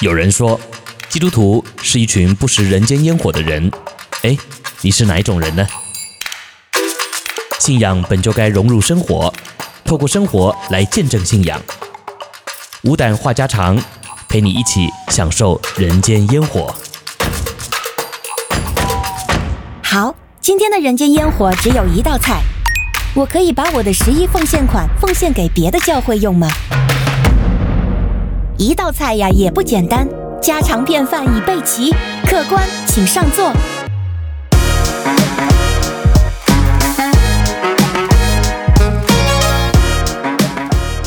有人说，基督徒是一群不食人间烟火的人。哎，你是哪一种人呢？信仰本就该融入生活，透过生活来见证信仰。无胆话家常，陪你一起享受人间烟火。好，今天的人间烟火只有一道菜，我可以把我的十一奉献款奉献给别的教会用吗？一道菜呀，也不简单，家常便饭已备齐，客官请上座。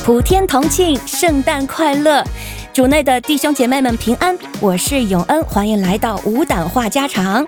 普天同庆，圣诞快乐！主内的弟兄姐妹们平安，我是永恩，欢迎来到无胆话家常。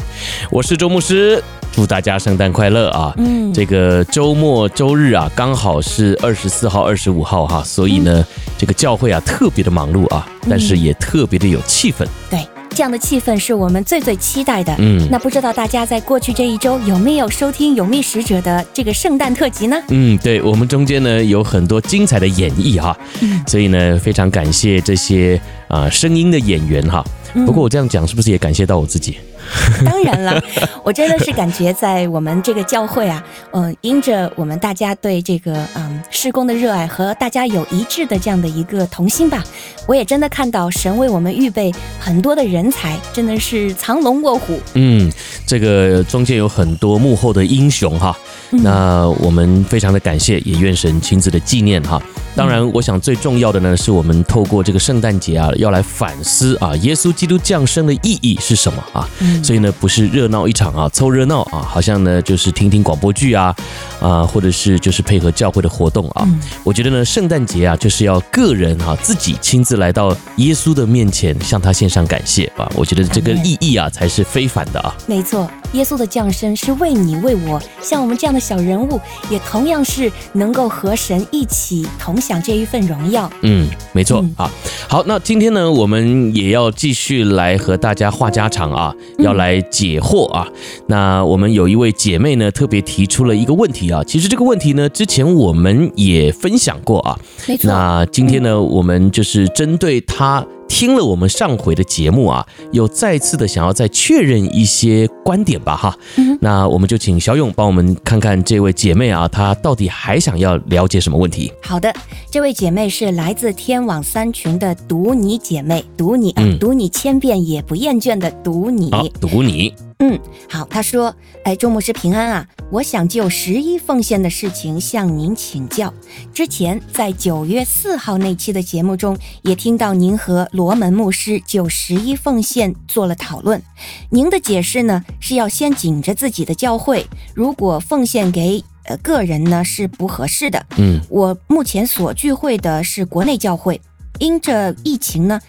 我是周牧师，祝大家圣诞快乐啊！嗯，这个周末周日啊，刚好是二十四号、二十五号哈，所以呢，嗯、这个教会啊特别的忙碌啊，但是也特别的有气氛。对。这样的气氛是我们最最期待的。嗯，那不知道大家在过去这一周有没有收听《永觅使者》的这个圣诞特辑呢？嗯，对，我们中间呢有很多精彩的演绎哈，嗯，所以呢非常感谢这些啊、呃、声音的演员哈。不过我这样讲是不是也感谢到我自己？当然了，我真的是感觉在我们这个教会啊，嗯、呃，因着我们大家对这个嗯施工的热爱和大家有一致的这样的一个同心吧，我也真的看到神为我们预备很多的人才，真的是藏龙卧虎。嗯，这个中间有很多幕后的英雄哈，那我们非常的感谢，也愿神亲自的纪念哈。当然，我想最重要的呢，是我们透过这个圣诞节啊，要来反思啊，耶稣基督降生的意义是什么啊？所以呢，不是热闹一场啊，凑热闹啊，好像呢就是听听广播剧啊，啊，或者是就是配合教会的活动啊。我觉得呢，圣诞节啊，就是要个人啊自己亲自来到耶稣的面前，向他献上感谢啊。我觉得这个意义啊，才是非凡的啊。没错，耶稣的降生是为你为我，像我们这样的小人物，也同样是能够和神一起同享这一份荣耀。嗯，没错啊。好，那今天呢，我们也要继续来和大家话家常啊，要来解惑啊。那我们有一位姐妹呢，特别提出了一个问题啊。其实这个问题呢，之前我们也分享过啊。没错。那今天呢，我们就是针对她。听了我们上回的节目啊，又再次的想要再确认一些观点吧，哈。嗯。那我们就请小勇帮我们看看这位姐妹啊，她到底还想要了解什么问题？好的，这位姐妹是来自天网三群的读你姐妹，读你啊，读你千遍也不厌倦的读你，好，读你。嗯，好，他说，哎，周牧师平安啊。我想就十一奉献的事情向您请教。之前在九月四号那期的节目中，也听到您和罗门牧师就十一奉献做了讨论。您的解释呢，是要先紧着自己的教会，如果奉献给呃个人呢是不合适的。嗯，我目前所聚会的是国内教会。因着疫情呢，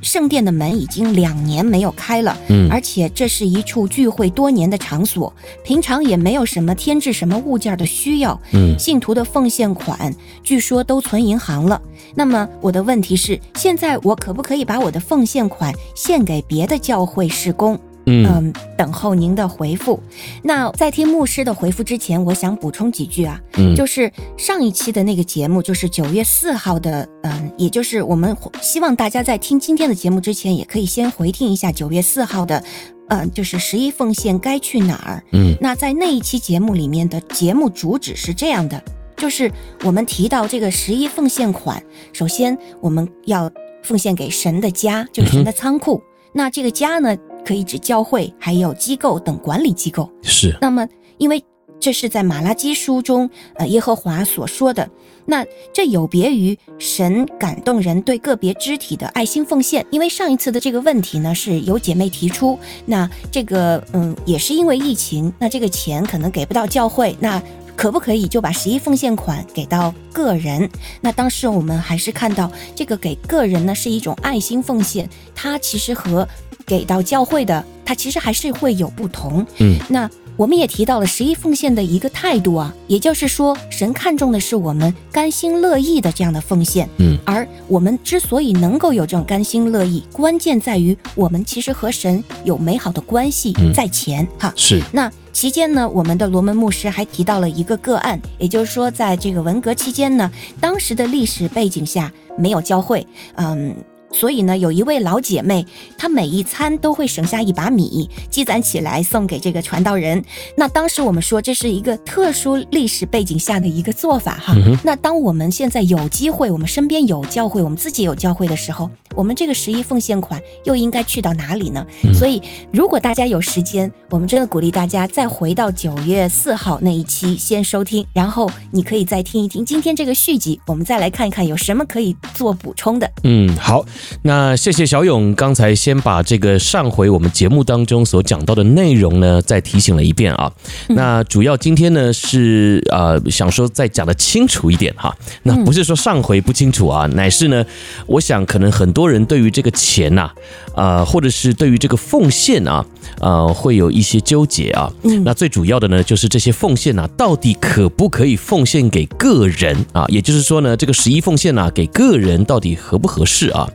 圣殿的门已经两年没有开了，嗯，而且这是一处聚会多年的场所，平常也没有什么添置什么物件的需要，嗯，信徒的奉献款据说都存银行了。那么我的问题是，现在我可不可以把我的奉献款献给别的教会事工？嗯，等候您的回复。那在听牧师的回复之前，我想补充几句啊，嗯，就是上一期的那个节目，就是九月四号的，嗯，也就是我们希望大家在听今天的节目之前，也可以先回听一下九月四号的，嗯，就是十一奉献该去哪儿？嗯，那在那一期节目里面的节目主旨是这样的，就是我们提到这个十一奉献款，首先我们要奉献给神的家，就是神的仓库。嗯、那这个家呢？可以指教会，还有机构等管理机构。是。那么，因为这是在马拉基书中，呃，耶和华所说的。那这有别于神感动人对个别肢体的爱心奉献。因为上一次的这个问题呢，是有姐妹提出。那这个，嗯，也是因为疫情，那这个钱可能给不到教会。那可不可以就把十一奉献款给到个人？那当时我们还是看到这个给个人呢是一种爱心奉献，它其实和。给到教会的，它其实还是会有不同。嗯，那我们也提到了十一奉献的一个态度啊，也就是说，神看重的是我们甘心乐意的这样的奉献。嗯，而我们之所以能够有这种甘心乐意，关键在于我们其实和神有美好的关系在前。嗯、哈，是。那期间呢，我们的罗门牧师还提到了一个个案，也就是说，在这个文革期间呢，当时的历史背景下没有教会，嗯。所以呢，有一位老姐妹，她每一餐都会省下一把米，积攒起来送给这个传道人。那当时我们说这是一个特殊历史背景下的一个做法哈。嗯、那当我们现在有机会，我们身边有教会，我们自己有教会的时候，我们这个十一奉献款又应该去到哪里呢？嗯、所以，如果大家有时间，我们真的鼓励大家再回到九月四号那一期先收听，然后你可以再听一听今天这个续集，我们再来看一看有什么可以做补充的。嗯，好。那谢谢小勇，刚才先把这个上回我们节目当中所讲到的内容呢，再提醒了一遍啊。那主要今天呢是呃想说再讲的清楚一点哈。那不是说上回不清楚啊，乃是呢，我想可能很多人对于这个钱呐，呃，或者是对于这个奉献啊，呃，会有一些纠结啊。那最主要的呢，就是这些奉献啊，到底可不可以奉献给个人啊？也就是说呢，这个十一奉献啊，给个人到底合不合适啊？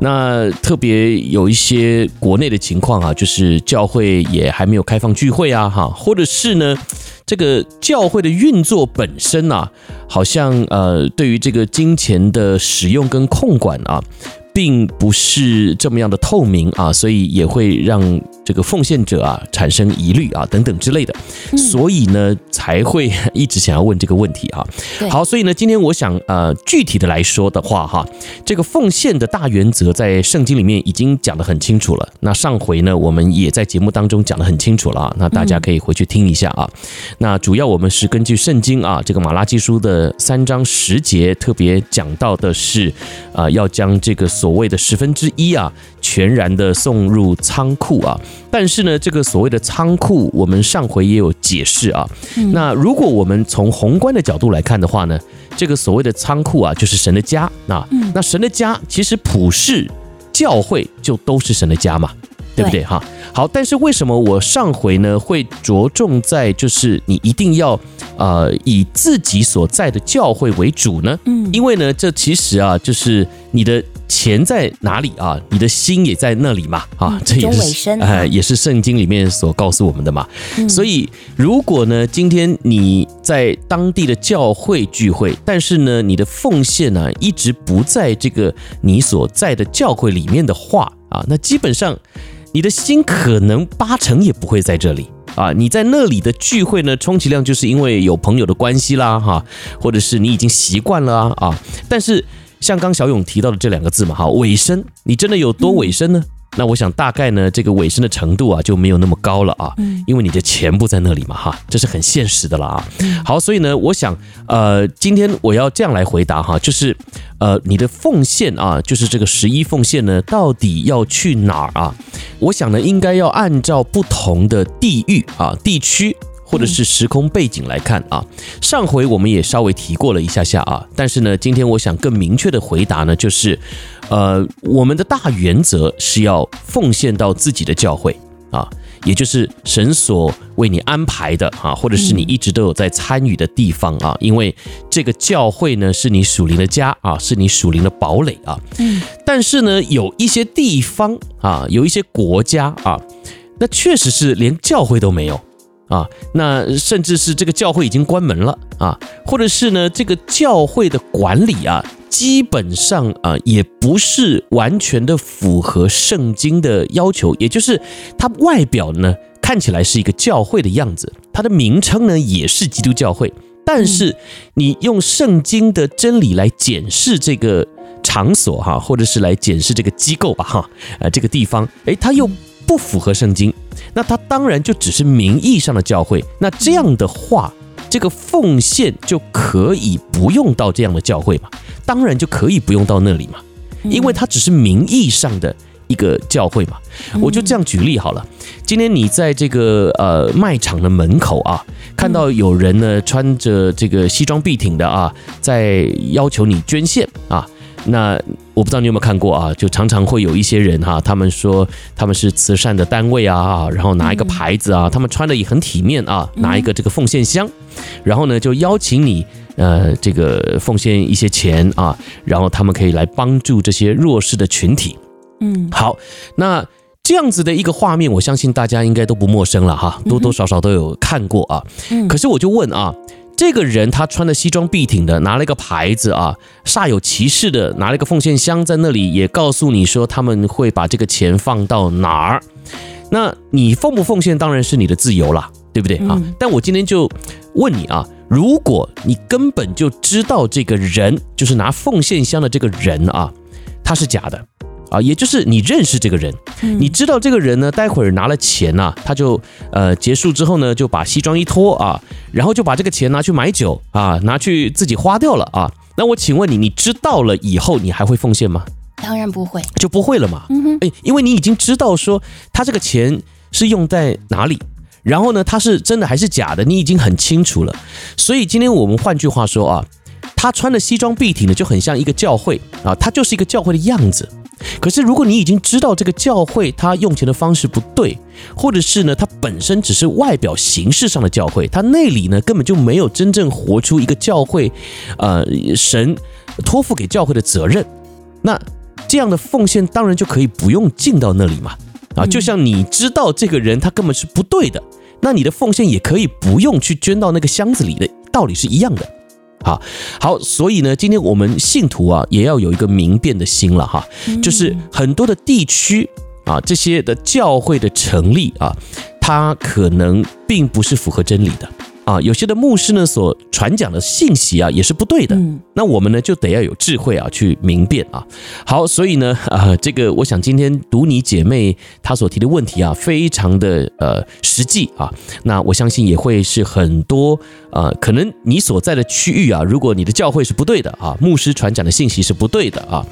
那特别有一些国内的情况啊，就是教会也还没有开放聚会啊，哈，或者是呢，这个教会的运作本身啊，好像呃，对于这个金钱的使用跟控管啊。并不是这么样的透明啊，所以也会让这个奉献者啊产生疑虑啊等等之类的，所以呢才会一直想要问这个问题啊。好，所以呢今天我想呃具体的来说的话哈，这个奉献的大原则在圣经里面已经讲得很清楚了。那上回呢我们也在节目当中讲得很清楚了啊，那大家可以回去听一下啊。那主要我们是根据圣经啊这个马拉基书的三章十节特别讲到的是啊要将这个所所谓的十分之一啊，全然的送入仓库啊，但是呢，这个所谓的仓库，我们上回也有解释啊。那如果我们从宏观的角度来看的话呢，这个所谓的仓库啊，就是神的家。那那神的家，其实普世教会就都是神的家嘛。对不对哈？好，但是为什么我上回呢会着重在就是你一定要呃以自己所在的教会为主呢？嗯，因为呢这其实啊就是你的钱在哪里啊，你的心也在那里嘛啊，这也是哎、呃、也是圣经里面所告诉我们的嘛。所以如果呢今天你在当地的教会聚会，但是呢你的奉献呢一直不在这个你所在的教会里面的话啊，那基本上。你的心可能八成也不会在这里啊！你在那里的聚会呢，充其量就是因为有朋友的关系啦，哈，或者是你已经习惯了啊啊！但是像刚小勇提到的这两个字嘛，哈，尾声，你真的有多尾声呢？那我想大概呢，这个尾声的程度啊就没有那么高了啊，因为你的钱不在那里嘛，哈，这是很现实的了啊。好，所以呢，我想，呃，今天我要这样来回答哈，就是，呃，你的奉献啊，就是这个十一奉献呢，到底要去哪儿啊？我想呢，应该要按照不同的地域啊、地区。或者是时空背景来看啊，上回我们也稍微提过了一下下啊，但是呢，今天我想更明确的回答呢，就是，呃，我们的大原则是要奉献到自己的教会啊，也就是神所为你安排的啊，或者是你一直都有在参与的地方啊，因为这个教会呢是你属灵的家啊，是你属灵的堡垒啊。嗯。但是呢，有一些地方啊，有一些国家啊，那确实是连教会都没有。啊，那甚至是这个教会已经关门了啊，或者是呢，这个教会的管理啊，基本上啊，也不是完全的符合圣经的要求，也就是它外表呢看起来是一个教会的样子，它的名称呢也是基督教会，但是你用圣经的真理来检视这个场所哈，或者是来检视这个机构吧哈，呃，这个地方，诶，它又。不符合圣经，那它当然就只是名义上的教会。那这样的话，这个奉献就可以不用到这样的教会嘛？当然就可以不用到那里嘛，因为它只是名义上的一个教会嘛。我就这样举例好了。今天你在这个呃卖场的门口啊，看到有人呢穿着这个西装笔挺的啊，在要求你捐献啊。那我不知道你有没有看过啊？就常常会有一些人哈，他们说他们是慈善的单位啊，然后拿一个牌子啊，他们穿的也很体面啊，拿一个这个奉献箱，然后呢就邀请你呃这个奉献一些钱啊，然后他们可以来帮助这些弱势的群体。嗯，好，那这样子的一个画面，我相信大家应该都不陌生了哈，多多少少都有看过啊。可是我就问啊。这个人他穿的西装笔挺的，拿了一个牌子啊，煞有其事的拿了一个奉献箱在那里，也告诉你说他们会把这个钱放到哪儿。那你奉不奉献当然是你的自由了，对不对啊？但我今天就问你啊，如果你根本就知道这个人就是拿奉献箱的这个人啊，他是假的。啊，也就是你认识这个人，你知道这个人呢，待会儿拿了钱呐、啊，他就呃结束之后呢，就把西装一脱啊，然后就把这个钱拿去买酒啊，拿去自己花掉了啊。那我请问你，你知道了以后，你还会奉献吗？当然不会，就不会了嘛。嗯哼，哎，因为你已经知道说他这个钱是用在哪里，然后呢，他是真的还是假的，你已经很清楚了。所以今天我们换句话说啊，他穿的西装笔挺的就很像一个教会啊，他就是一个教会的样子。可是，如果你已经知道这个教会他用钱的方式不对，或者是呢，他本身只是外表形式上的教会，他内里呢根本就没有真正活出一个教会，呃，神托付给教会的责任，那这样的奉献当然就可以不用进到那里嘛，啊，就像你知道这个人他根本是不对的，那你的奉献也可以不用去捐到那个箱子里的道理是一样的。好好，所以呢，今天我们信徒啊，也要有一个明辨的心了哈，就是很多的地区啊，这些的教会的成立啊，它可能并不是符合真理的。啊，有些的牧师呢所传讲的信息啊也是不对的，嗯，那我们呢就得要有智慧啊去明辨啊。好，所以呢，啊，这个我想今天读你姐妹她所提的问题啊，非常的呃实际啊。那我相信也会是很多呃，可能你所在的区域啊，如果你的教会是不对的啊，牧师传讲的信息是不对的啊，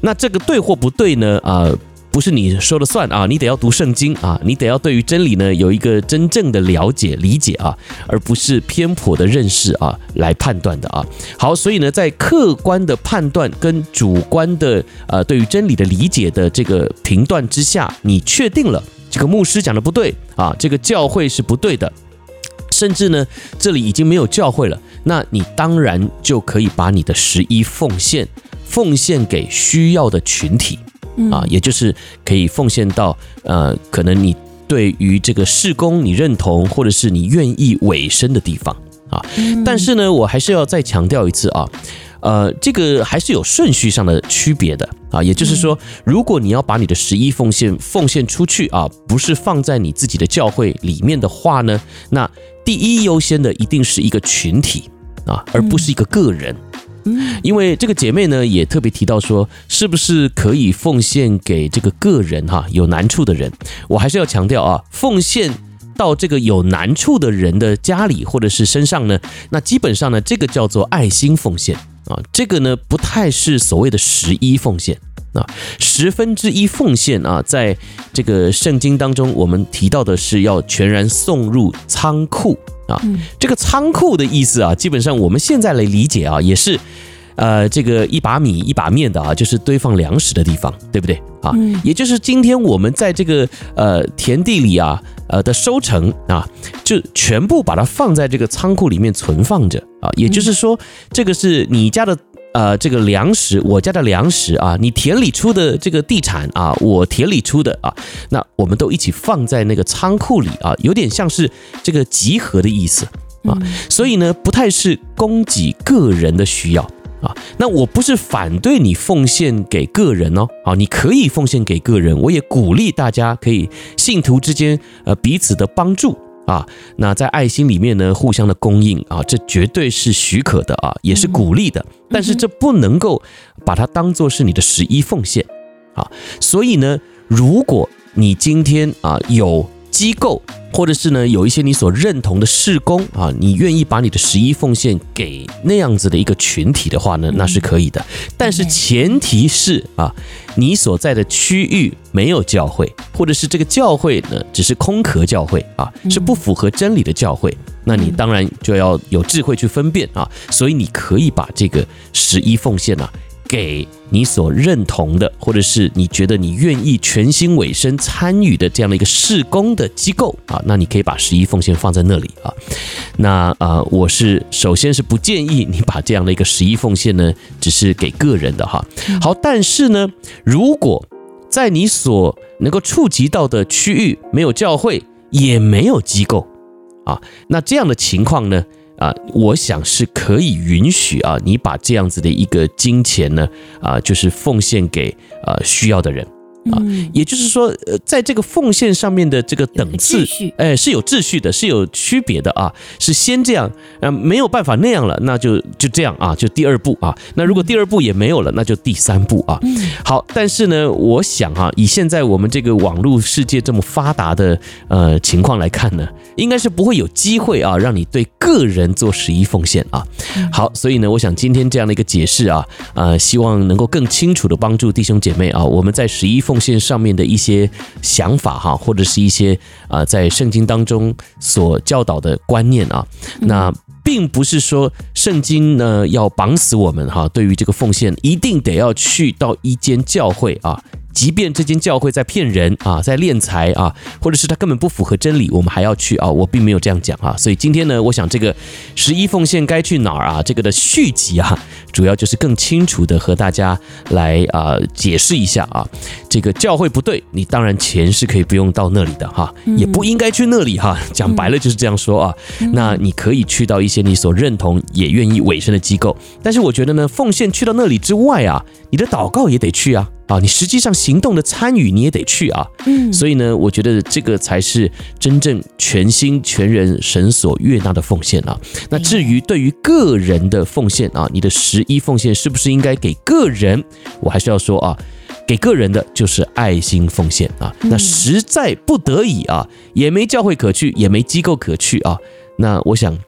那这个对或不对呢？啊。不是你说了算啊，你得要读圣经啊，你得要对于真理呢有一个真正的了解理解啊，而不是偏颇的认识啊来判断的啊。好，所以呢，在客观的判断跟主观的呃对于真理的理解的这个评断之下，你确定了这个牧师讲的不对啊，这个教会是不对的，甚至呢这里已经没有教会了，那你当然就可以把你的十一奉献奉献给需要的群体。啊，也就是可以奉献到呃，可能你对于这个事工你认同，或者是你愿意委身的地方啊。但是呢，我还是要再强调一次啊，呃，这个还是有顺序上的区别的啊。也就是说，如果你要把你的十一奉献奉献出去啊，不是放在你自己的教会里面的话呢，那第一优先的一定是一个群体啊，而不是一个个人。因为这个姐妹呢，也特别提到说，是不是可以奉献给这个个人哈，有难处的人？我还是要强调啊，奉献到这个有难处的人的家里或者是身上呢，那基本上呢，这个叫做爱心奉献啊，这个呢不太是所谓的十一奉献啊，十分之一奉献啊，在这个圣经当中，我们提到的是要全然送入仓库。啊，这个仓库的意思啊，基本上我们现在来理解啊，也是，呃，这个一把米一把面的啊，就是堆放粮食的地方，对不对啊？也就是今天我们在这个呃田地里啊，呃的收成啊，就全部把它放在这个仓库里面存放着啊。也就是说，这个是你家的。呃，这个粮食，我家的粮食啊，你田里出的这个地产啊，我田里出的啊，那我们都一起放在那个仓库里啊，有点像是这个集合的意思啊，所以呢，不太是供给个人的需要啊。那我不是反对你奉献给个人哦，啊，你可以奉献给个人，我也鼓励大家可以信徒之间呃彼此的帮助。啊，那在爱心里面呢，互相的供应啊，这绝对是许可的啊，也是鼓励的。但是这不能够把它当做是你的十一奉献啊。所以呢，如果你今天啊有机构，或者是呢有一些你所认同的事工啊，你愿意把你的十一奉献给那样子的一个群体的话呢，那是可以的。但是前提是啊，你所在的区域没有教会，或者是这个教会呢只是空壳教会啊，是不符合真理的教会，那你当然就要有智慧去分辨啊。所以你可以把这个十一奉献啊。给你所认同的，或者是你觉得你愿意全心委身参与的这样的一个事工的机构啊，那你可以把十一奉献放在那里啊。那啊、呃，我是首先是不建议你把这样的一个十一奉献呢，只是给个人的哈。好，但是呢，如果在你所能够触及到的区域没有教会，也没有机构啊，那这样的情况呢，啊，我想是可以允许啊，你把这样子的一个金钱呢，啊，就是奉献给啊需要的人。啊，也就是说，呃，在这个奉献上面的这个等次，哎，是有秩序的，是有区别的啊。是先这样，呃，没有办法那样了，那就就这样啊，就第二步啊。那如果第二步也没有了，那就第三步啊。好，但是呢，我想啊，以现在我们这个网络世界这么发达的呃情况来看呢，应该是不会有机会啊，让你对个人做十一奉献啊。好，所以呢，我想今天这样的一个解释啊，呃，希望能够更清楚的帮助弟兄姐妹啊，我们在十一奉献上面的一些想法哈，或者是一些啊，在圣经当中所教导的观念啊，那并不是说圣经呢要绑死我们哈，对于这个奉献一定得要去到一间教会啊。即便这间教会在骗人啊，在敛财啊，或者是他根本不符合真理，我们还要去啊？我并没有这样讲啊。所以今天呢，我想这个十一奉献该去哪儿啊？这个的续集啊，主要就是更清楚的和大家来啊解释一下啊。这个教会不对，你当然钱是可以不用到那里的哈，也不应该去那里哈。讲白了就是这样说啊。那你可以去到一些你所认同也愿意委身的机构，但是我觉得呢，奉献去到那里之外啊，你的祷告也得去啊。啊，你实际上行动的参与你也得去啊，嗯，所以呢，我觉得这个才是真正全心全人神所悦纳的奉献啊。那至于对于个人的奉献啊，你的十一奉献是不是应该给个人？我还是要说啊，给个人的就是爱心奉献啊。那实在不得已啊，也没教会可去，也没机构可去啊。那我想。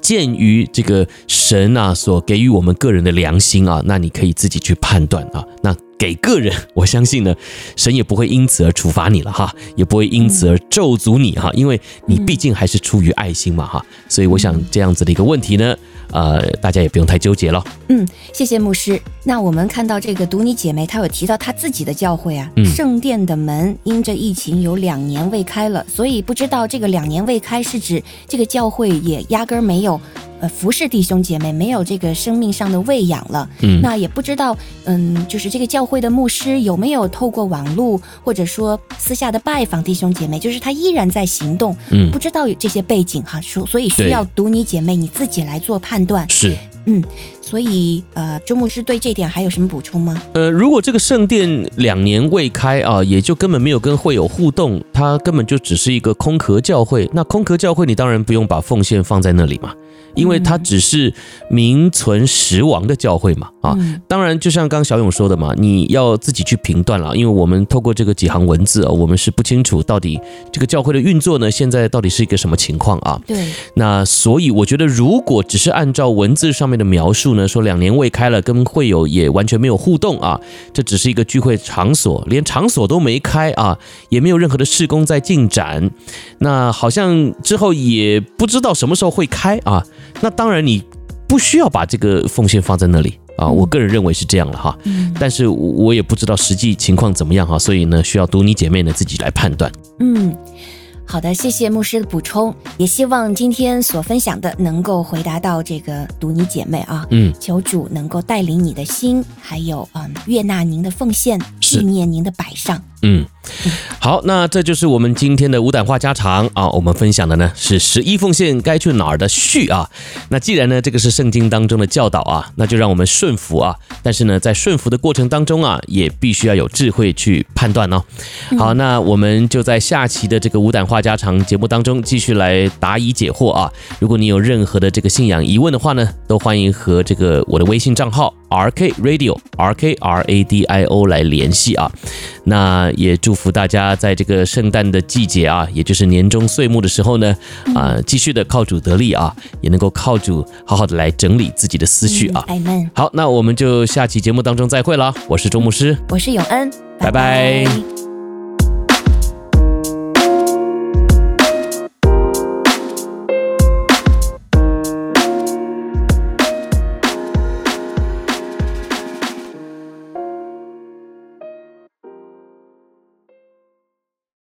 鉴于这个神啊所给予我们个人的良心啊，那你可以自己去判断啊。那给个人，我相信呢，神也不会因此而处罚你了哈，也不会因此而咒诅你哈，因为你毕竟还是出于爱心嘛哈。所以我想这样子的一个问题呢。呃，大家也不用太纠结了。嗯，谢谢牧师。那我们看到这个读你姐妹，她有提到她自己的教会啊，嗯、圣殿的门因着疫情有两年未开了，所以不知道这个两年未开是指这个教会也压根儿没有。呃，服侍弟兄姐妹没有这个生命上的喂养了，嗯，那也不知道，嗯，就是这个教会的牧师有没有透过网络或者说私下的拜访弟兄姐妹，就是他依然在行动，嗯，不知道有这些背景哈，所所以需要读你姐妹你自己来做判断，是，嗯，所以呃，周牧师对这点还有什么补充吗？呃，如果这个圣殿两年未开啊，也就根本没有跟会友互动，它根本就只是一个空壳教会，那空壳教会你当然不用把奉献放在那里嘛。因为它只是名存实亡的教会嘛，啊，当然就像刚小勇说的嘛，你要自己去评断了，因为我们透过这个几行文字啊，我们是不清楚到底这个教会的运作呢，现在到底是一个什么情况啊？对，那所以我觉得，如果只是按照文字上面的描述呢，说两年未开了，跟会友也完全没有互动啊，这只是一个聚会场所，连场所都没开啊，也没有任何的施工在进展，那好像之后也不知道什么时候会开啊。那当然，你不需要把这个奉献放在那里啊，我个人认为是这样了哈。但是我也不知道实际情况怎么样哈，所以呢，需要读你姐妹呢自己来判断。嗯，好的，谢谢牧师的补充，也希望今天所分享的能够回答到这个读你姐妹啊。嗯，求主能够带领你的心，还有嗯，悦纳您的奉献，纪念您的摆上。嗯，好，那这就是我们今天的五胆话家常啊。我们分享的呢是十一奉献该去哪儿的序啊。那既然呢这个是圣经当中的教导啊，那就让我们顺服啊。但是呢在顺服的过程当中啊，也必须要有智慧去判断哦。好，那我们就在下期的这个五胆话家常节目当中继续来答疑解惑啊。如果你有任何的这个信仰疑问的话呢，都欢迎和这个我的微信账号 R K Radio R K R A D I O 来联系啊。那也祝福大家在这个圣诞的季节啊，也就是年终岁末的时候呢，啊，继续的靠主得力啊，也能够靠主好好的来整理自己的思绪啊。好，那我们就下期节目当中再会了。我是周牧师，我是永恩，拜拜。